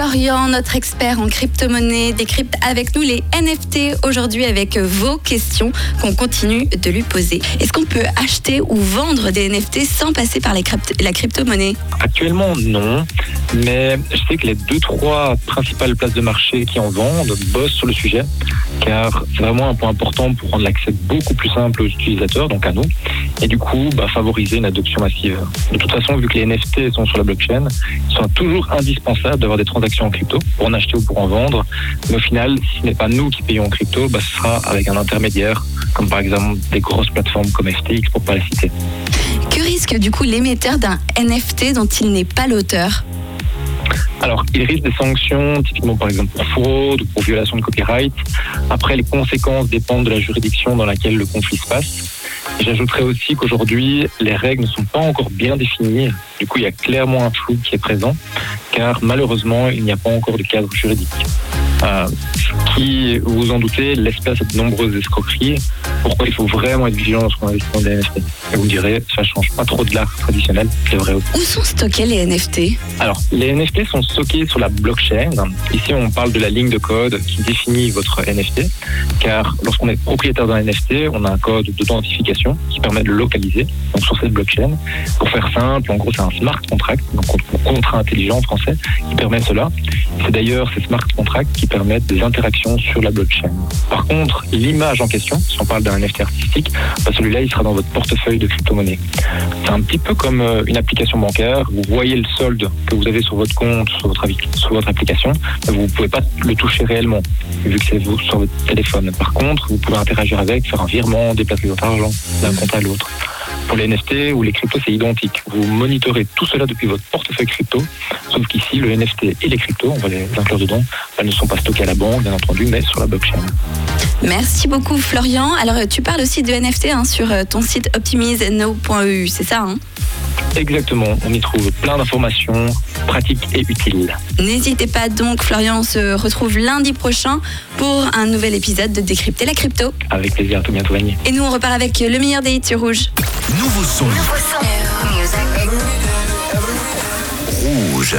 Florian, notre expert en crypto-monnaie, décrypte avec nous les NFT aujourd'hui avec vos questions qu'on continue de lui poser. Est-ce qu'on peut acheter ou vendre des NFT sans passer par la crypto-monnaie? Actuellement, non. Mais je sais que les deux, trois principales places de marché qui en vendent bossent sur le sujet, car c'est vraiment un point important pour rendre l'accès beaucoup plus simple aux utilisateurs, donc à nous, et du coup, bah, favoriser une adoption massive. De toute façon, vu que les NFT sont sur la blockchain, il sont toujours indispensable d'avoir des transactions en crypto pour en acheter ou pour en vendre. Mais au final, ce n'est pas nous qui payons en crypto, bah, ce sera avec un intermédiaire, comme par exemple des grosses plateformes comme FTX pour pas les citer. Que risque du coup l'émetteur d'un NFT dont il n'est pas l'auteur? Alors, il risque des sanctions, typiquement par exemple pour fraude ou pour violation de copyright. Après, les conséquences dépendent de la juridiction dans laquelle le conflit se passe. J'ajouterais aussi qu'aujourd'hui, les règles ne sont pas encore bien définies. Du coup, il y a clairement un flou qui est présent, car malheureusement, il n'y a pas encore de cadre juridique. Euh, qui, vous en doutez, laisse place à de nombreuses escroqueries. Pourquoi il faut vraiment être vigilant lorsqu'on investit dans des NFT Et vous direz, ça change pas trop de l'art traditionnel, c'est vrai aussi. Où sont stockés les NFT Alors, les NFT sont stockés sur la blockchain. Ici, on parle de la ligne de code qui définit votre NFT, car lorsqu'on est propriétaire d'un NFT, on a un code d'authentification qui permet de le localiser, donc sur cette blockchain. Pour faire simple, en gros, c'est un smart contract, donc un contrat intelligent en français, qui permet cela. C'est d'ailleurs ces smart contracts qui permettent des interactions sur la blockchain. Par contre, l'image en question, si on parle d'un NFT artistique, bah, celui-là, il sera dans votre portefeuille de crypto-monnaie. C'est un petit peu comme euh, une application bancaire. Vous voyez le solde que vous avez sur votre compte, sur votre, application, mais vous ne pouvez pas le toucher réellement, vu que c'est vous sur votre téléphone. Par contre, vous pouvez interagir avec, faire un virement, déplacer votre argent d'un compte à l'autre. Pour les NFT ou les cryptos, c'est identique. Vous monitorez tout cela depuis votre portefeuille crypto, sauf qu'ici, le NFT et les cryptos, on va les inclure dedans, elles ne sont pas stockées à la banque, bien entendu, mais sur la blockchain. Merci beaucoup Florian. Alors tu parles aussi de NFT hein, sur euh, ton site optimiseno.eu, c'est ça hein? Exactement, on y trouve plein d'informations pratiques et utiles. N'hésitez pas donc, Florian, on se retrouve lundi prochain pour un nouvel épisode de Décrypter la crypto. Avec plaisir, à tout bientôt. Et nous, on repart avec le meilleur des hits sur Rouge. Nouveau son. Rouge.